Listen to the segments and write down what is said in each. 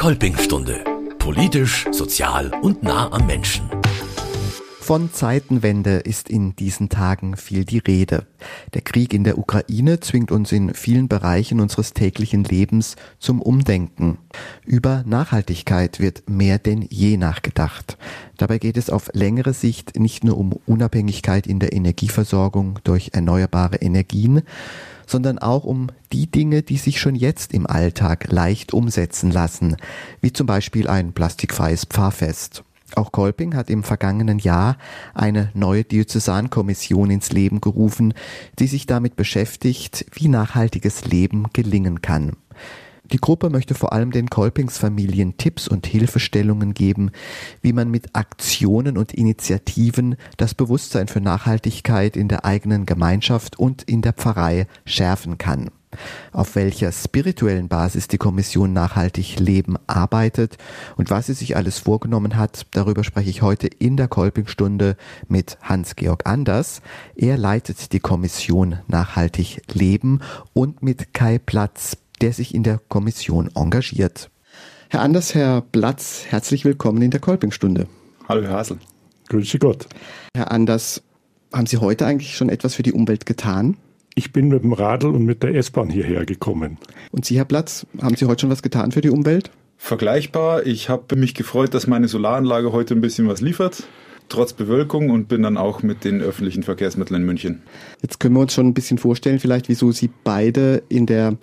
Kolpingstunde. Politisch, sozial und nah am Menschen. Von Zeitenwende ist in diesen Tagen viel die Rede. Der Krieg in der Ukraine zwingt uns in vielen Bereichen unseres täglichen Lebens zum Umdenken. Über Nachhaltigkeit wird mehr denn je nachgedacht. Dabei geht es auf längere Sicht nicht nur um Unabhängigkeit in der Energieversorgung durch erneuerbare Energien, sondern auch um die Dinge, die sich schon jetzt im Alltag leicht umsetzen lassen, wie zum Beispiel ein plastikfreies Pfarrfest. Auch Kolping hat im vergangenen Jahr eine neue Diözesankommission ins Leben gerufen, die sich damit beschäftigt, wie nachhaltiges Leben gelingen kann. Die Gruppe möchte vor allem den Kolpingsfamilien Tipps und Hilfestellungen geben, wie man mit Aktionen und Initiativen das Bewusstsein für Nachhaltigkeit in der eigenen Gemeinschaft und in der Pfarrei schärfen kann. Auf welcher spirituellen Basis die Kommission Nachhaltig Leben arbeitet und was sie sich alles vorgenommen hat, darüber spreche ich heute in der Kolpingstunde mit Hans-Georg Anders. Er leitet die Kommission Nachhaltig Leben und mit Kai Platz, der sich in der Kommission engagiert. Herr Anders, Herr Platz, herzlich willkommen in der Kolpingstunde. Hallo, Herr Hasel. Grüße Gott. Herr Anders, haben Sie heute eigentlich schon etwas für die Umwelt getan? Ich bin mit dem Radl und mit der S-Bahn hierher gekommen. Und Sie, Herr Platz, haben Sie heute schon was getan für die Umwelt? Vergleichbar. Ich habe mich gefreut, dass meine Solaranlage heute ein bisschen was liefert, trotz Bewölkung und bin dann auch mit den öffentlichen Verkehrsmitteln in München. Jetzt können wir uns schon ein bisschen vorstellen, vielleicht, wieso Sie beide in der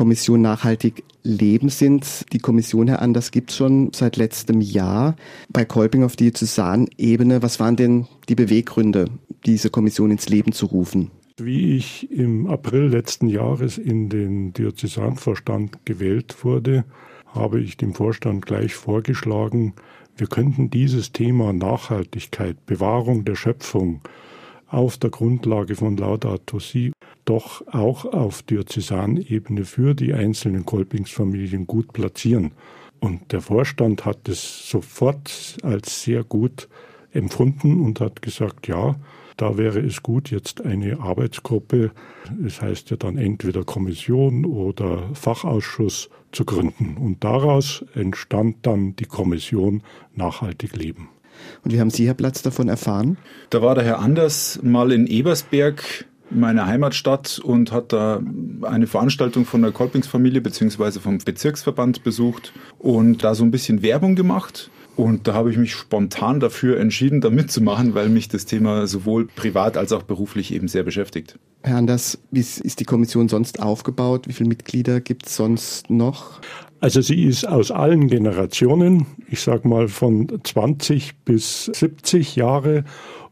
Kommission Nachhaltig Leben sind. Die Kommission, Herr Anders, gibt es schon seit letztem Jahr bei Kolping auf Diözesanebene. Was waren denn die Beweggründe, diese Kommission ins Leben zu rufen? Wie ich im April letzten Jahres in den Diözesanvorstand gewählt wurde, habe ich dem Vorstand gleich vorgeschlagen, wir könnten dieses Thema Nachhaltigkeit, Bewahrung der Schöpfung auf der Grundlage von Laudato Si doch auch auf Diözesanebene für die einzelnen Kolpingsfamilien gut platzieren. Und der Vorstand hat es sofort als sehr gut empfunden und hat gesagt, ja, da wäre es gut, jetzt eine Arbeitsgruppe, es heißt ja dann entweder Kommission oder Fachausschuss zu gründen. Und daraus entstand dann die Kommission Nachhaltig Leben. Und wie haben Sie, Herr Platz, davon erfahren? Da war der Herr Anders mal in Ebersberg meine Heimatstadt und hat da eine Veranstaltung von der Kolpingsfamilie bzw. vom Bezirksverband besucht und da so ein bisschen Werbung gemacht. Und da habe ich mich spontan dafür entschieden, da mitzumachen, weil mich das Thema sowohl privat als auch beruflich eben sehr beschäftigt. Herr Anders, wie ist die Kommission sonst aufgebaut? Wie viele Mitglieder gibt es sonst noch? Also sie ist aus allen Generationen, ich sage mal von 20 bis 70 Jahre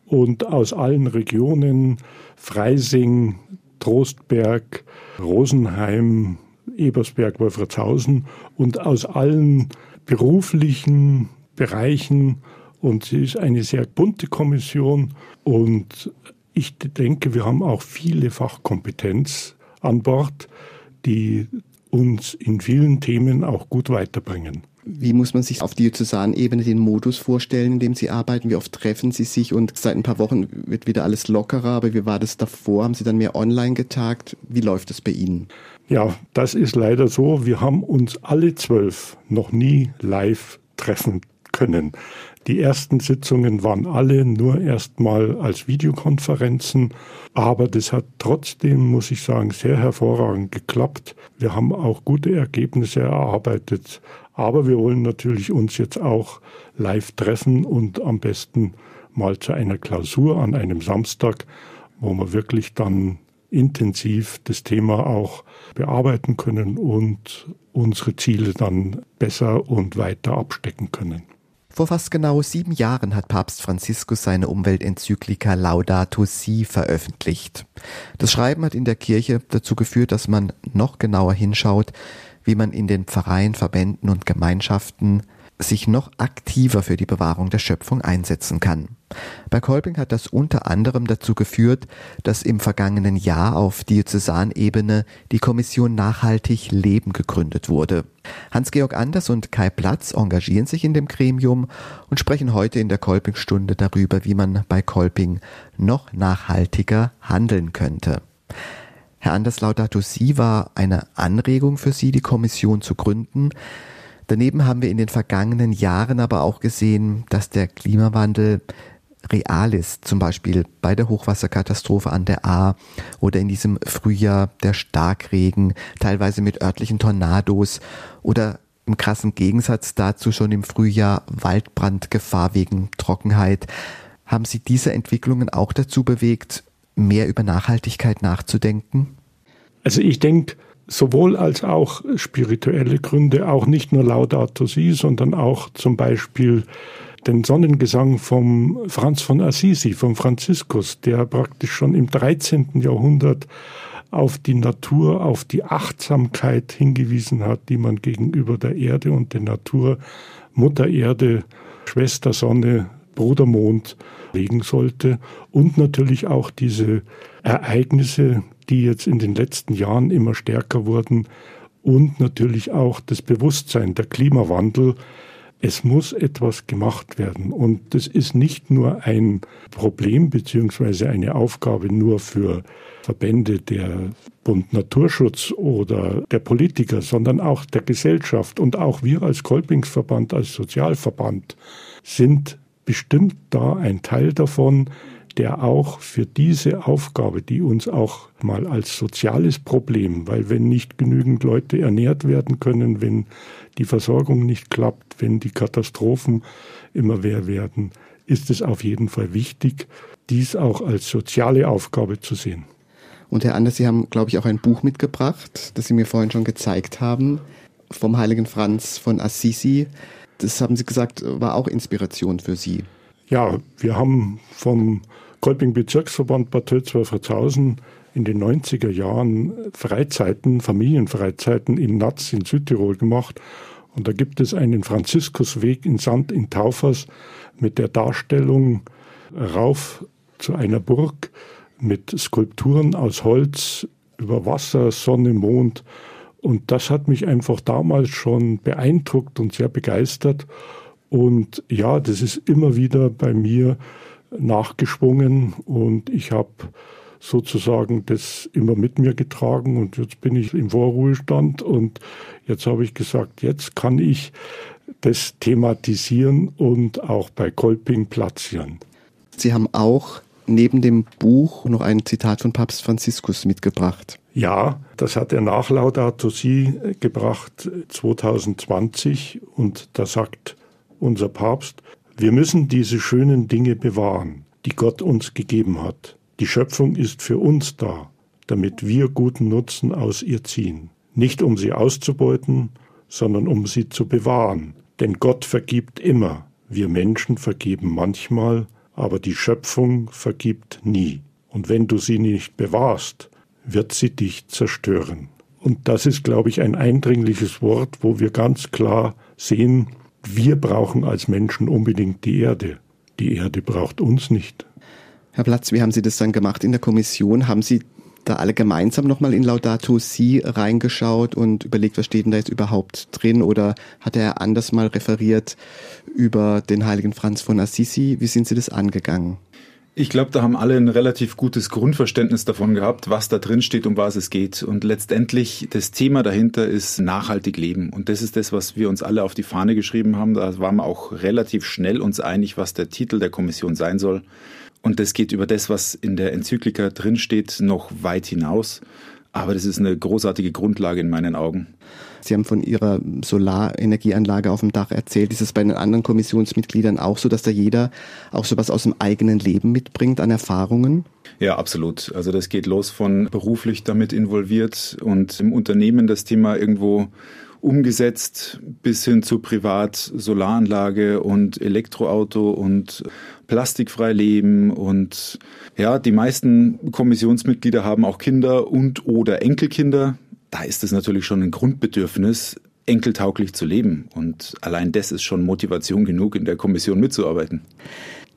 und aus allen Regionen, Freising, Trostberg, Rosenheim, Ebersberg, Wolfratshausen und aus allen beruflichen Bereichen. Und sie ist eine sehr bunte Kommission und ich denke, wir haben auch viele Fachkompetenz an Bord, die uns in vielen Themen auch gut weiterbringen. Wie muss man sich auf Diözesanebene den Modus vorstellen, in dem Sie arbeiten? Wie oft treffen Sie sich? Und seit ein paar Wochen wird wieder alles lockerer, aber wie war das davor? Haben Sie dann mehr online getagt? Wie läuft es bei Ihnen? Ja, das ist leider so. Wir haben uns alle zwölf noch nie live treffen können. Die ersten Sitzungen waren alle nur erstmal als Videokonferenzen, aber das hat trotzdem, muss ich sagen, sehr hervorragend geklappt. Wir haben auch gute Ergebnisse erarbeitet, aber wir wollen natürlich uns jetzt auch live treffen und am besten mal zu einer Klausur an einem Samstag, wo wir wirklich dann intensiv das Thema auch bearbeiten können und unsere Ziele dann besser und weiter abstecken können. Vor fast genau sieben Jahren hat Papst Franziskus seine Umweltenzyklika Laudato Si veröffentlicht. Das Schreiben hat in der Kirche dazu geführt, dass man noch genauer hinschaut, wie man in den Pfarreien, Verbänden und Gemeinschaften sich noch aktiver für die Bewahrung der Schöpfung einsetzen kann. Bei Kolping hat das unter anderem dazu geführt, dass im vergangenen Jahr auf Diözesanebene die Kommission Nachhaltig Leben gegründet wurde. Hans-Georg Anders und Kai Platz engagieren sich in dem Gremium und sprechen heute in der Kolping-Stunde darüber, wie man bei Kolping noch nachhaltiger handeln könnte. Herr Anders Laudato Si war eine Anregung für Sie, die Kommission zu gründen. Daneben haben wir in den vergangenen Jahren aber auch gesehen, dass der Klimawandel real ist, zum Beispiel bei der Hochwasserkatastrophe an der A oder in diesem Frühjahr der Starkregen, teilweise mit örtlichen Tornados oder im krassen Gegensatz dazu schon im Frühjahr Waldbrandgefahr wegen Trockenheit. Haben Sie diese Entwicklungen auch dazu bewegt, mehr über Nachhaltigkeit nachzudenken? Also ich denke, sowohl als auch spirituelle Gründe, auch nicht nur Laudato Si, sondern auch zum Beispiel den Sonnengesang vom Franz von Assisi, vom Franziskus, der praktisch schon im 13. Jahrhundert auf die Natur, auf die Achtsamkeit hingewiesen hat, die man gegenüber der Erde und der Natur, Mutter Erde, Schwester Sonne, Bruder Mond legen sollte. Und natürlich auch diese Ereignisse, die jetzt in den letzten Jahren immer stärker wurden. Und natürlich auch das Bewusstsein, der Klimawandel, es muss etwas gemacht werden. Und das ist nicht nur ein Problem beziehungsweise eine Aufgabe nur für Verbände der Bund Naturschutz oder der Politiker, sondern auch der Gesellschaft. Und auch wir als Kolpingsverband, als Sozialverband sind bestimmt da ein Teil davon, der auch für diese Aufgabe, die uns auch mal als soziales Problem, weil wenn nicht genügend Leute ernährt werden können, wenn die Versorgung nicht klappt, wenn die Katastrophen immer mehr werden, ist es auf jeden Fall wichtig, dies auch als soziale Aufgabe zu sehen. Und Herr Anders, Sie haben, glaube ich, auch ein Buch mitgebracht, das Sie mir vorhin schon gezeigt haben, vom heiligen Franz von Assisi. Das haben Sie gesagt, war auch Inspiration für Sie. Ja, wir haben vom Kolping Bezirksverband Bad Tölz-Wolfratshausen in den 90er Jahren Freizeiten, Familienfreizeiten in Natz in Südtirol gemacht. Und da gibt es einen Franziskusweg in Sand in Taufers mit der Darstellung rauf zu einer Burg mit Skulpturen aus Holz über Wasser, Sonne, Mond. Und das hat mich einfach damals schon beeindruckt und sehr begeistert. Und ja, das ist immer wieder bei mir nachgeschwungen und ich habe sozusagen das immer mit mir getragen und jetzt bin ich im Vorruhestand und jetzt habe ich gesagt, jetzt kann ich das thematisieren und auch bei Kolping platzieren. Sie haben auch neben dem Buch noch ein Zitat von Papst Franziskus mitgebracht. Ja, das hat er nach Laudato Si gebracht 2020 und da sagt unser Papst, wir müssen diese schönen Dinge bewahren, die Gott uns gegeben hat. Die Schöpfung ist für uns da, damit wir guten Nutzen aus ihr ziehen. Nicht um sie auszubeuten, sondern um sie zu bewahren. Denn Gott vergibt immer. Wir Menschen vergeben manchmal, aber die Schöpfung vergibt nie. Und wenn du sie nicht bewahrst, wird sie dich zerstören. Und das ist, glaube ich, ein eindringliches Wort, wo wir ganz klar sehen, wir brauchen als Menschen unbedingt die Erde. Die Erde braucht uns nicht. Herr Platz, wie haben Sie das dann gemacht in der Kommission? Haben Sie da alle gemeinsam nochmal in Laudato Si reingeschaut und überlegt, was steht denn da jetzt überhaupt drin? Oder hat er anders mal referiert über den heiligen Franz von Assisi? Wie sind Sie das angegangen? Ich glaube, da haben alle ein relativ gutes Grundverständnis davon gehabt, was da drin steht, um was es geht. Und letztendlich das Thema dahinter ist nachhaltig leben. Und das ist das, was wir uns alle auf die Fahne geschrieben haben. Da waren wir auch relativ schnell uns einig, was der Titel der Kommission sein soll. Und das geht über das, was in der Enzyklika drin steht, noch weit hinaus. Aber das ist eine großartige Grundlage in meinen Augen. Sie haben von Ihrer Solarenergieanlage auf dem Dach erzählt. Ist es bei den anderen Kommissionsmitgliedern auch so, dass da jeder auch sowas aus dem eigenen Leben mitbringt an Erfahrungen? Ja, absolut. Also das geht los von beruflich damit involviert und im Unternehmen das Thema irgendwo umgesetzt bis hin zu privat Solaranlage und Elektroauto und plastikfrei leben und ja, die meisten Kommissionsmitglieder haben auch Kinder und oder Enkelkinder da ist es natürlich schon ein Grundbedürfnis, enkeltauglich zu leben. Und allein das ist schon Motivation genug, in der Kommission mitzuarbeiten.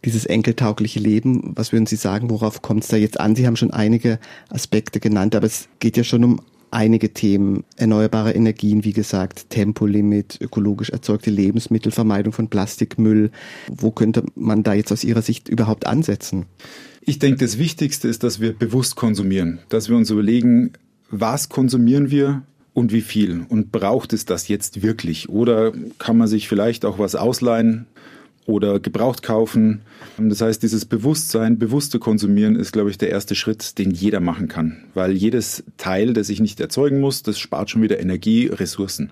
Dieses enkeltaugliche Leben, was würden Sie sagen, worauf kommt es da jetzt an? Sie haben schon einige Aspekte genannt, aber es geht ja schon um einige Themen. Erneuerbare Energien, wie gesagt, Tempolimit, ökologisch erzeugte Lebensmittel, Vermeidung von Plastikmüll. Wo könnte man da jetzt aus Ihrer Sicht überhaupt ansetzen? Ich denke, das Wichtigste ist, dass wir bewusst konsumieren, dass wir uns überlegen, was konsumieren wir, und wie viel? Und braucht es das jetzt wirklich? Oder kann man sich vielleicht auch was ausleihen oder gebraucht kaufen? Das heißt, dieses Bewusstsein, bewusste Konsumieren ist, glaube ich, der erste Schritt, den jeder machen kann. Weil jedes Teil, das ich nicht erzeugen muss, das spart schon wieder Energie, Ressourcen.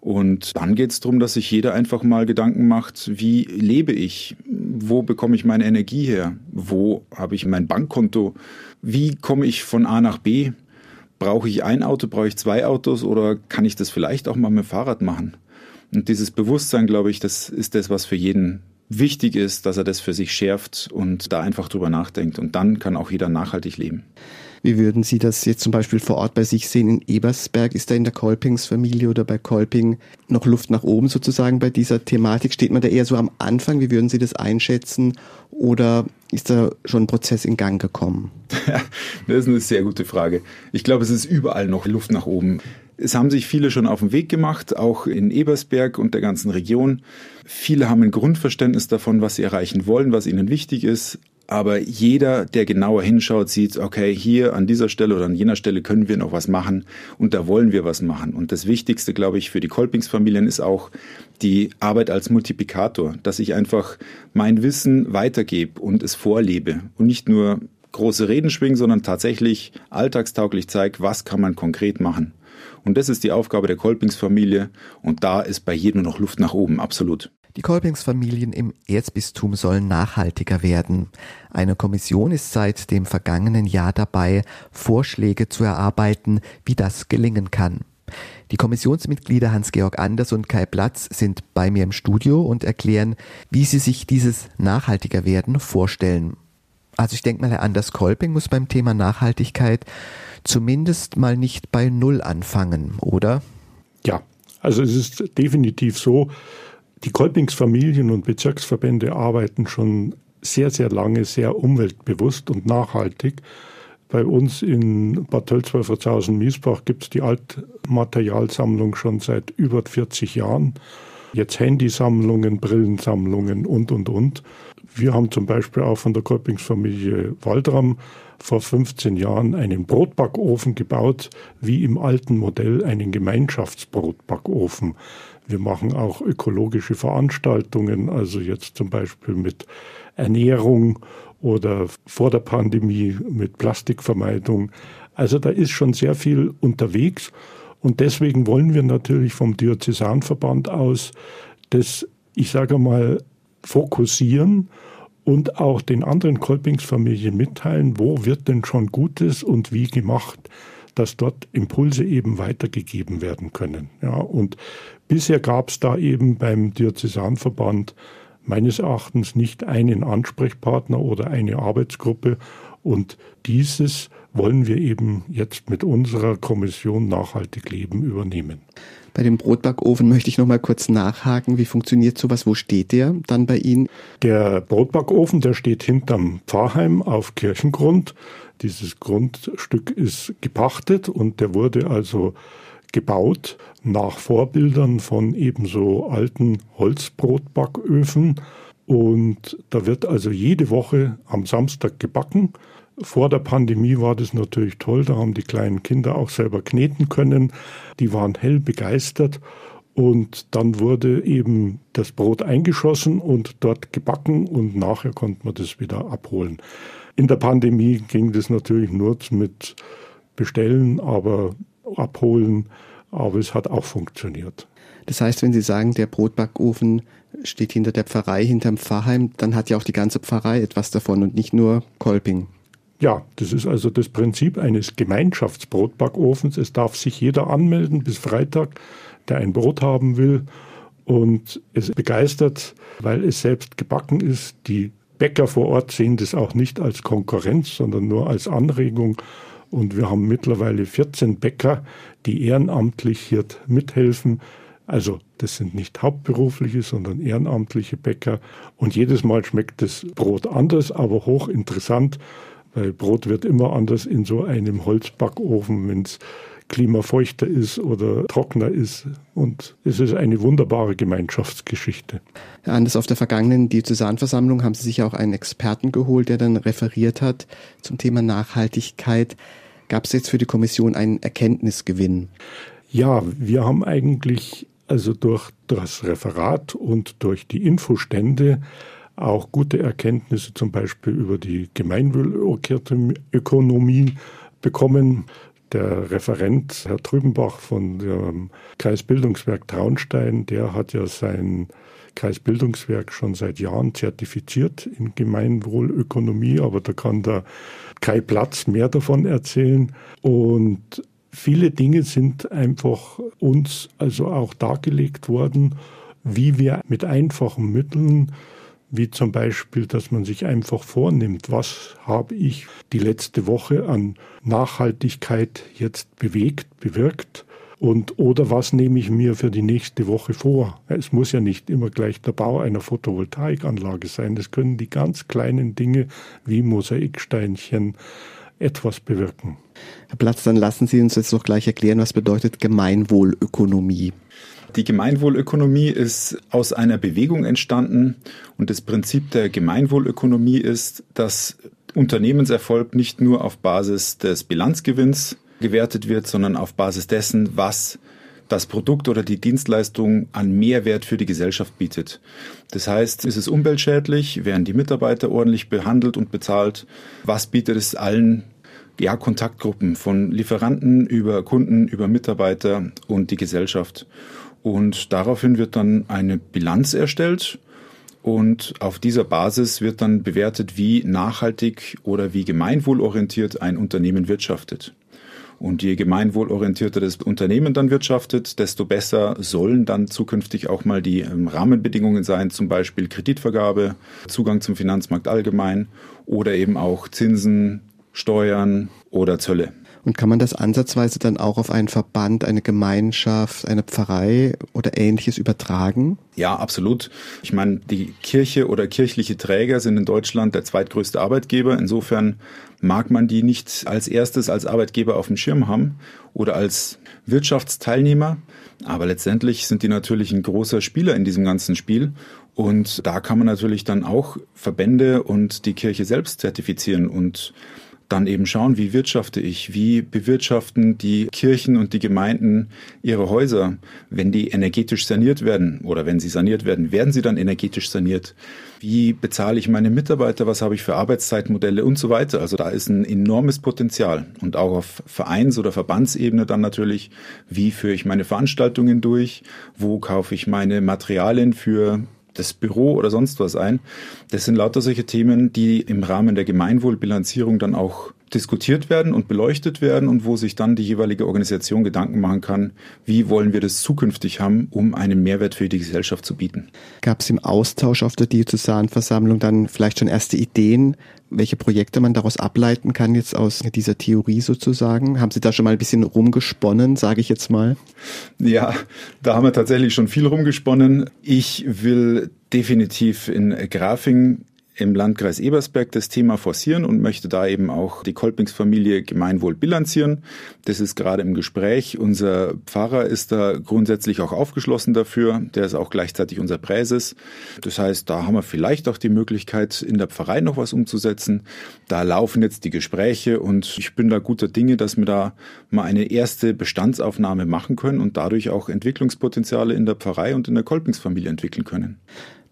Und dann geht es darum, dass sich jeder einfach mal Gedanken macht, wie lebe ich? Wo bekomme ich meine Energie her? Wo habe ich mein Bankkonto? Wie komme ich von A nach B? Brauche ich ein Auto, brauche ich zwei Autos oder kann ich das vielleicht auch mal mit dem Fahrrad machen? Und dieses Bewusstsein, glaube ich, das ist das, was für jeden wichtig ist, dass er das für sich schärft und da einfach drüber nachdenkt. Und dann kann auch jeder nachhaltig leben. Wie würden Sie das jetzt zum Beispiel vor Ort bei sich sehen in Ebersberg? Ist da in der Kolpings-Familie oder bei Kolping noch Luft nach oben sozusagen bei dieser Thematik? Steht man da eher so am Anfang? Wie würden Sie das einschätzen? Oder ist da schon ein Prozess in Gang gekommen? das ist eine sehr gute Frage. Ich glaube, es ist überall noch Luft nach oben. Es haben sich viele schon auf den Weg gemacht, auch in Ebersberg und der ganzen Region. Viele haben ein Grundverständnis davon, was sie erreichen wollen, was ihnen wichtig ist. Aber jeder, der genauer hinschaut, sieht, okay, hier an dieser Stelle oder an jener Stelle können wir noch was machen und da wollen wir was machen. Und das Wichtigste, glaube ich, für die Kolpingsfamilien ist auch die Arbeit als Multiplikator, dass ich einfach mein Wissen weitergebe und es vorlebe und nicht nur große Reden schwingen, sondern tatsächlich alltagstauglich zeige, was kann man konkret machen. Und das ist die Aufgabe der Kolpingsfamilie und da ist bei jedem noch Luft nach oben, absolut. Die Kolpingsfamilien im Erzbistum sollen nachhaltiger werden. Eine Kommission ist seit dem vergangenen Jahr dabei, Vorschläge zu erarbeiten, wie das gelingen kann. Die Kommissionsmitglieder Hans-Georg Anders und Kai Platz sind bei mir im Studio und erklären, wie sie sich dieses nachhaltiger werden vorstellen. Also ich denke mal, Herr Anders Kolping muss beim Thema Nachhaltigkeit zumindest mal nicht bei Null anfangen, oder? Ja, also es ist definitiv so, die Kolpingsfamilien und Bezirksverbände arbeiten schon sehr, sehr lange sehr umweltbewusst und nachhaltig. Bei uns in Bad Tölzweifertshausen-Miesbach gibt es die Altmaterialsammlung schon seit über 40 Jahren. Jetzt Handysammlungen, Brillensammlungen und, und, und. Wir haben zum Beispiel auch von der Kolpingsfamilie Waldram vor 15 Jahren einen Brotbackofen gebaut, wie im alten Modell einen Gemeinschaftsbrotbackofen. Wir machen auch ökologische Veranstaltungen, also jetzt zum Beispiel mit Ernährung oder vor der Pandemie mit Plastikvermeidung. Also da ist schon sehr viel unterwegs und deswegen wollen wir natürlich vom Diözesanverband aus das, ich sage mal, fokussieren und auch den anderen Kolpingsfamilien mitteilen, wo wird denn schon Gutes und wie gemacht, dass dort Impulse eben weitergegeben werden können. Ja, und bisher gab es da eben beim Diözesanverband meines Erachtens nicht einen Ansprechpartner oder eine Arbeitsgruppe und dieses wollen wir eben jetzt mit unserer Kommission Nachhaltig Leben übernehmen. Bei dem Brotbackofen möchte ich noch mal kurz nachhaken. Wie funktioniert sowas? Wo steht der dann bei Ihnen? Der Brotbackofen, der steht hinterm Pfarrheim auf Kirchengrund. Dieses Grundstück ist gepachtet und der wurde also gebaut nach Vorbildern von ebenso alten Holzbrotbacköfen. Und da wird also jede Woche am Samstag gebacken vor der Pandemie war das natürlich toll, da haben die kleinen Kinder auch selber kneten können. Die waren hell begeistert und dann wurde eben das Brot eingeschossen und dort gebacken und nachher konnte man das wieder abholen. In der Pandemie ging das natürlich nur mit Bestellen, aber abholen, aber es hat auch funktioniert. Das heißt, wenn Sie sagen, der Brotbackofen steht hinter der Pfarrei, hinterm Pfarrheim, dann hat ja auch die ganze Pfarrei etwas davon und nicht nur Kolping. Ja, das ist also das Prinzip eines Gemeinschaftsbrotbackofens. Es darf sich jeder anmelden bis Freitag, der ein Brot haben will. Und es begeistert, weil es selbst gebacken ist. Die Bäcker vor Ort sehen das auch nicht als Konkurrenz, sondern nur als Anregung. Und wir haben mittlerweile 14 Bäcker, die ehrenamtlich hier mithelfen. Also das sind nicht hauptberufliche, sondern ehrenamtliche Bäcker. Und jedes Mal schmeckt das Brot anders, aber hochinteressant weil Brot wird immer anders in so einem Holzbackofen, wenn es klimafeuchter ist oder trockener ist. Und es ist eine wunderbare Gemeinschaftsgeschichte. Herr Anders, auf der vergangenen Diözesanversammlung haben Sie sich auch einen Experten geholt, der dann referiert hat zum Thema Nachhaltigkeit. Gab es jetzt für die Kommission einen Erkenntnisgewinn? Ja, wir haben eigentlich also durch das Referat und durch die Infostände auch gute Erkenntnisse zum Beispiel über die Gemeinwohlökonomie bekommen. Der Referent, Herr Trübenbach von dem Kreisbildungswerk Traunstein, der hat ja sein Kreisbildungswerk schon seit Jahren zertifiziert in Gemeinwohlökonomie, aber da kann der Kai Platz mehr davon erzählen. Und viele Dinge sind einfach uns also auch dargelegt worden, wie wir mit einfachen Mitteln wie zum Beispiel, dass man sich einfach vornimmt, was habe ich die letzte Woche an Nachhaltigkeit jetzt bewegt, bewirkt und oder was nehme ich mir für die nächste Woche vor? Es muss ja nicht immer gleich der Bau einer Photovoltaikanlage sein. Es können die ganz kleinen Dinge wie Mosaiksteinchen etwas bewirken. Herr Platz, dann lassen Sie uns jetzt doch gleich erklären, was bedeutet Gemeinwohlökonomie. Die Gemeinwohlökonomie ist aus einer Bewegung entstanden und das Prinzip der Gemeinwohlökonomie ist, dass Unternehmenserfolg nicht nur auf Basis des Bilanzgewinns gewertet wird, sondern auf Basis dessen, was das Produkt oder die Dienstleistung an Mehrwert für die Gesellschaft bietet. Das heißt, ist es umweltschädlich? Werden die Mitarbeiter ordentlich behandelt und bezahlt? Was bietet es allen ja, Kontaktgruppen von Lieferanten über Kunden, über Mitarbeiter und die Gesellschaft? Und daraufhin wird dann eine Bilanz erstellt und auf dieser Basis wird dann bewertet, wie nachhaltig oder wie gemeinwohlorientiert ein Unternehmen wirtschaftet. Und je gemeinwohlorientierter das Unternehmen dann wirtschaftet, desto besser sollen dann zukünftig auch mal die ähm, Rahmenbedingungen sein, zum Beispiel Kreditvergabe, Zugang zum Finanzmarkt allgemein oder eben auch Zinsen, Steuern oder Zölle. Und kann man das ansatzweise dann auch auf einen Verband, eine Gemeinschaft, eine Pfarrei oder ähnliches übertragen? Ja, absolut. Ich meine, die Kirche oder kirchliche Träger sind in Deutschland der zweitgrößte Arbeitgeber. Insofern mag man die nicht als erstes als Arbeitgeber auf dem Schirm haben oder als Wirtschaftsteilnehmer. Aber letztendlich sind die natürlich ein großer Spieler in diesem ganzen Spiel. Und da kann man natürlich dann auch Verbände und die Kirche selbst zertifizieren und dann eben schauen, wie wirtschafte ich, wie bewirtschaften die Kirchen und die Gemeinden ihre Häuser, wenn die energetisch saniert werden oder wenn sie saniert werden, werden sie dann energetisch saniert? Wie bezahle ich meine Mitarbeiter? Was habe ich für Arbeitszeitmodelle und so weiter? Also da ist ein enormes Potenzial und auch auf Vereins- oder Verbandsebene dann natürlich, wie führe ich meine Veranstaltungen durch? Wo kaufe ich meine Materialien für das Büro oder sonst was ein. Das sind lauter solche Themen, die im Rahmen der Gemeinwohlbilanzierung dann auch diskutiert werden und beleuchtet werden und wo sich dann die jeweilige Organisation Gedanken machen kann, wie wollen wir das zukünftig haben, um einen Mehrwert für die Gesellschaft zu bieten. Gab es im Austausch auf der Diözesanversammlung dann vielleicht schon erste Ideen, welche Projekte man daraus ableiten kann, jetzt aus dieser Theorie sozusagen? Haben Sie da schon mal ein bisschen rumgesponnen, sage ich jetzt mal? Ja, da haben wir tatsächlich schon viel rumgesponnen. Ich will definitiv in Grafing im Landkreis Ebersberg das Thema forcieren und möchte da eben auch die Kolpingsfamilie Gemeinwohl bilanzieren. Das ist gerade im Gespräch. Unser Pfarrer ist da grundsätzlich auch aufgeschlossen dafür. Der ist auch gleichzeitig unser Präses. Das heißt, da haben wir vielleicht auch die Möglichkeit, in der Pfarrei noch was umzusetzen. Da laufen jetzt die Gespräche und ich bin da guter Dinge, dass wir da mal eine erste Bestandsaufnahme machen können und dadurch auch Entwicklungspotenziale in der Pfarrei und in der Kolpingsfamilie entwickeln können.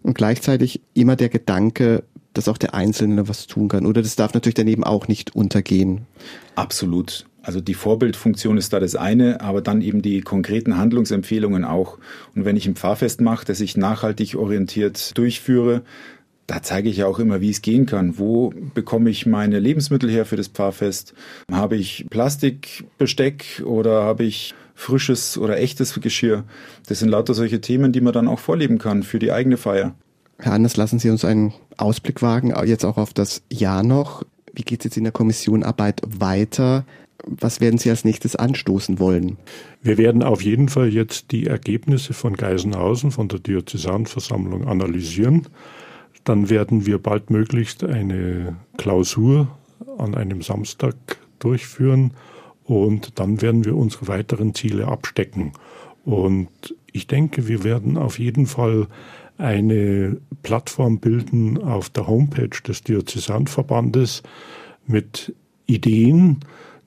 Und gleichzeitig immer der Gedanke, dass auch der Einzelne was tun kann. Oder das darf natürlich daneben auch nicht untergehen. Absolut. Also die Vorbildfunktion ist da das eine, aber dann eben die konkreten Handlungsempfehlungen auch. Und wenn ich ein Pfarrfest mache, das ich nachhaltig orientiert durchführe, da zeige ich ja auch immer, wie es gehen kann. Wo bekomme ich meine Lebensmittel her für das Pfarrfest? Habe ich Plastikbesteck oder habe ich frisches oder echtes Geschirr? Das sind lauter solche Themen, die man dann auch vorleben kann für die eigene Feier. Herr Anders, lassen Sie uns einen Ausblick wagen, jetzt auch auf das Jahr noch. Wie geht es jetzt in der Kommissionarbeit weiter? Was werden Sie als nächstes anstoßen wollen? Wir werden auf jeden Fall jetzt die Ergebnisse von Geisenhausen, von der Diözesanversammlung analysieren. Dann werden wir baldmöglichst eine Klausur an einem Samstag durchführen und dann werden wir unsere weiteren Ziele abstecken. Und ich denke, wir werden auf jeden Fall eine Plattform bilden auf der Homepage des Diözesanverbandes mit Ideen,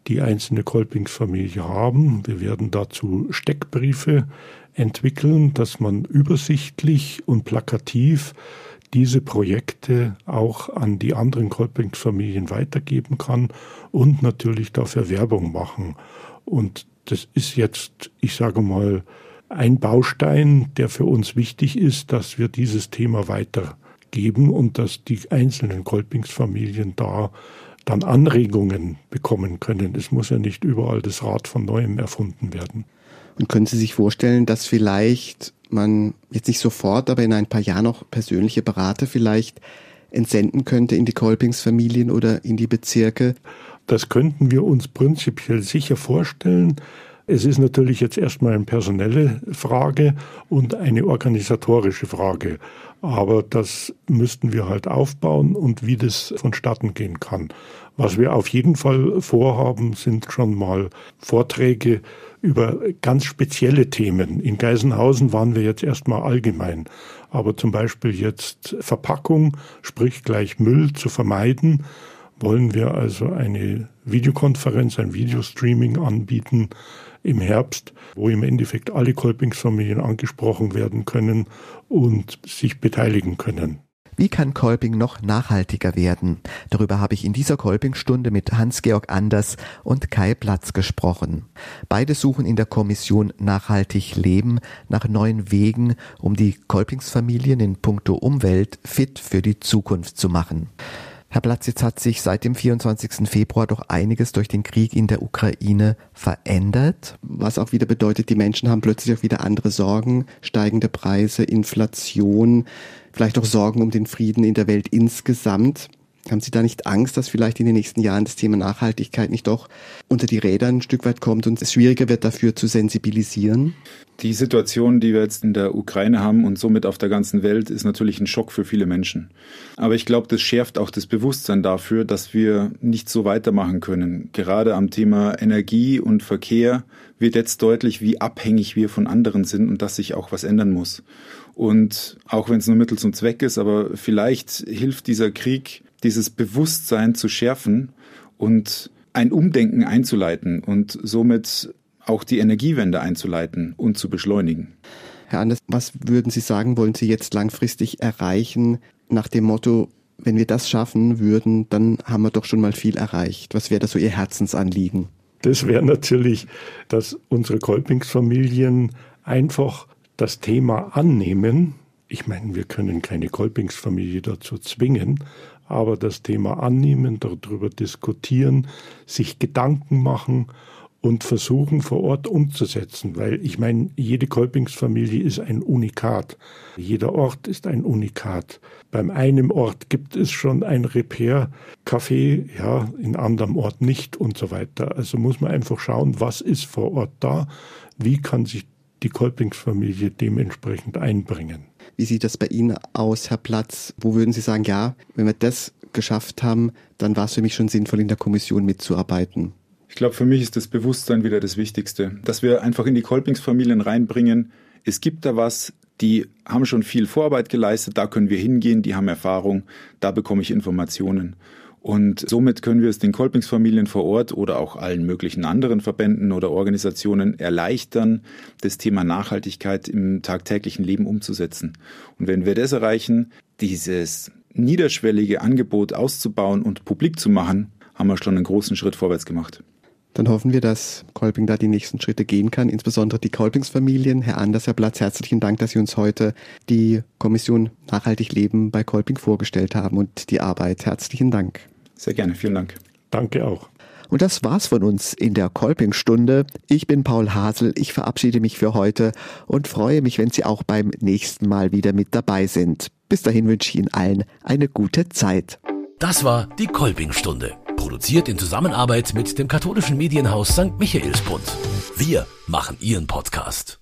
die einzelne Kolpingsfamilie haben. Wir werden dazu Steckbriefe entwickeln, dass man übersichtlich und plakativ diese Projekte auch an die anderen Kolpingsfamilien weitergeben kann und natürlich dafür Werbung machen. Und das ist jetzt, ich sage mal, ein Baustein, der für uns wichtig ist, dass wir dieses Thema weitergeben und dass die einzelnen Kolpingsfamilien da dann Anregungen bekommen können. Es muss ja nicht überall das Rad von neuem erfunden werden. Und können Sie sich vorstellen, dass vielleicht man jetzt nicht sofort, aber in ein paar Jahren noch persönliche Berater vielleicht entsenden könnte in die Kolpingsfamilien oder in die Bezirke? Das könnten wir uns prinzipiell sicher vorstellen. Es ist natürlich jetzt erstmal eine personelle Frage und eine organisatorische Frage. Aber das müssten wir halt aufbauen und wie das vonstatten gehen kann. Was wir auf jeden Fall vorhaben, sind schon mal Vorträge über ganz spezielle Themen. In Geisenhausen waren wir jetzt erstmal allgemein. Aber zum Beispiel jetzt Verpackung, sprich gleich Müll zu vermeiden, wollen wir also eine Videokonferenz, ein Videostreaming anbieten im Herbst, wo im Endeffekt alle Kolpingsfamilien angesprochen werden können und sich beteiligen können. Wie kann Kolping noch nachhaltiger werden? Darüber habe ich in dieser Kolping-Stunde mit Hans-Georg Anders und Kai Platz gesprochen. Beide suchen in der Kommission Nachhaltig Leben nach neuen Wegen, um die Kolpingsfamilien in puncto Umwelt fit für die Zukunft zu machen. Herr Platz, jetzt hat sich seit dem 24. Februar doch einiges durch den Krieg in der Ukraine verändert, was auch wieder bedeutet, die Menschen haben plötzlich auch wieder andere Sorgen, steigende Preise, Inflation, vielleicht auch Sorgen um den Frieden in der Welt insgesamt. Haben Sie da nicht Angst, dass vielleicht in den nächsten Jahren das Thema Nachhaltigkeit nicht doch unter die Räder ein Stück weit kommt und es schwieriger wird, dafür zu sensibilisieren? Die Situation, die wir jetzt in der Ukraine haben und somit auf der ganzen Welt, ist natürlich ein Schock für viele Menschen. Aber ich glaube, das schärft auch das Bewusstsein dafür, dass wir nicht so weitermachen können. Gerade am Thema Energie und Verkehr wird jetzt deutlich, wie abhängig wir von anderen sind und dass sich auch was ändern muss. Und auch wenn es nur Mittel zum Zweck ist, aber vielleicht hilft dieser Krieg dieses Bewusstsein zu schärfen und ein Umdenken einzuleiten und somit auch die Energiewende einzuleiten und zu beschleunigen. Herr Anders, was würden Sie sagen, wollen Sie jetzt langfristig erreichen nach dem Motto, wenn wir das schaffen würden, dann haben wir doch schon mal viel erreicht. Was wäre da so Ihr Herzensanliegen? Das wäre natürlich, dass unsere Kolpingsfamilien einfach das Thema annehmen. Ich meine, wir können keine Kolpingsfamilie dazu zwingen, aber das Thema annehmen, darüber diskutieren, sich Gedanken machen und versuchen vor Ort umzusetzen, weil ich meine, jede Kolpingsfamilie ist ein Unikat. Jeder Ort ist ein Unikat. Beim einen Ort gibt es schon ein Repair-Café, ja, in anderem Ort nicht und so weiter. Also muss man einfach schauen, was ist vor Ort da, wie kann sich die Kolpingsfamilie dementsprechend einbringen. Wie sieht das bei Ihnen aus, Herr Platz? Wo würden Sie sagen, ja, wenn wir das geschafft haben, dann war es für mich schon sinnvoll, in der Kommission mitzuarbeiten? Ich glaube, für mich ist das Bewusstsein wieder das Wichtigste, dass wir einfach in die Kolpingsfamilien reinbringen. Es gibt da was, die haben schon viel Vorarbeit geleistet, da können wir hingehen, die haben Erfahrung, da bekomme ich Informationen. Und somit können wir es den Kolpingsfamilien vor Ort oder auch allen möglichen anderen Verbänden oder Organisationen erleichtern, das Thema Nachhaltigkeit im tagtäglichen Leben umzusetzen. Und wenn wir das erreichen, dieses niederschwellige Angebot auszubauen und publik zu machen, haben wir schon einen großen Schritt vorwärts gemacht. Dann hoffen wir, dass Kolping da die nächsten Schritte gehen kann, insbesondere die Kolpingsfamilien. Herr Anders, Herr Platz, herzlichen Dank, dass Sie uns heute die Kommission Nachhaltig Leben bei Kolping vorgestellt haben und die Arbeit. Herzlichen Dank. Sehr gerne, vielen Dank. Danke auch. Und das war's von uns in der Kolping-Stunde. Ich bin Paul Hasel, ich verabschiede mich für heute und freue mich, wenn Sie auch beim nächsten Mal wieder mit dabei sind. Bis dahin wünsche ich Ihnen allen eine gute Zeit. Das war die Kolping-Stunde. Produziert in Zusammenarbeit mit dem katholischen Medienhaus St. Michaelsbund. Wir machen Ihren Podcast.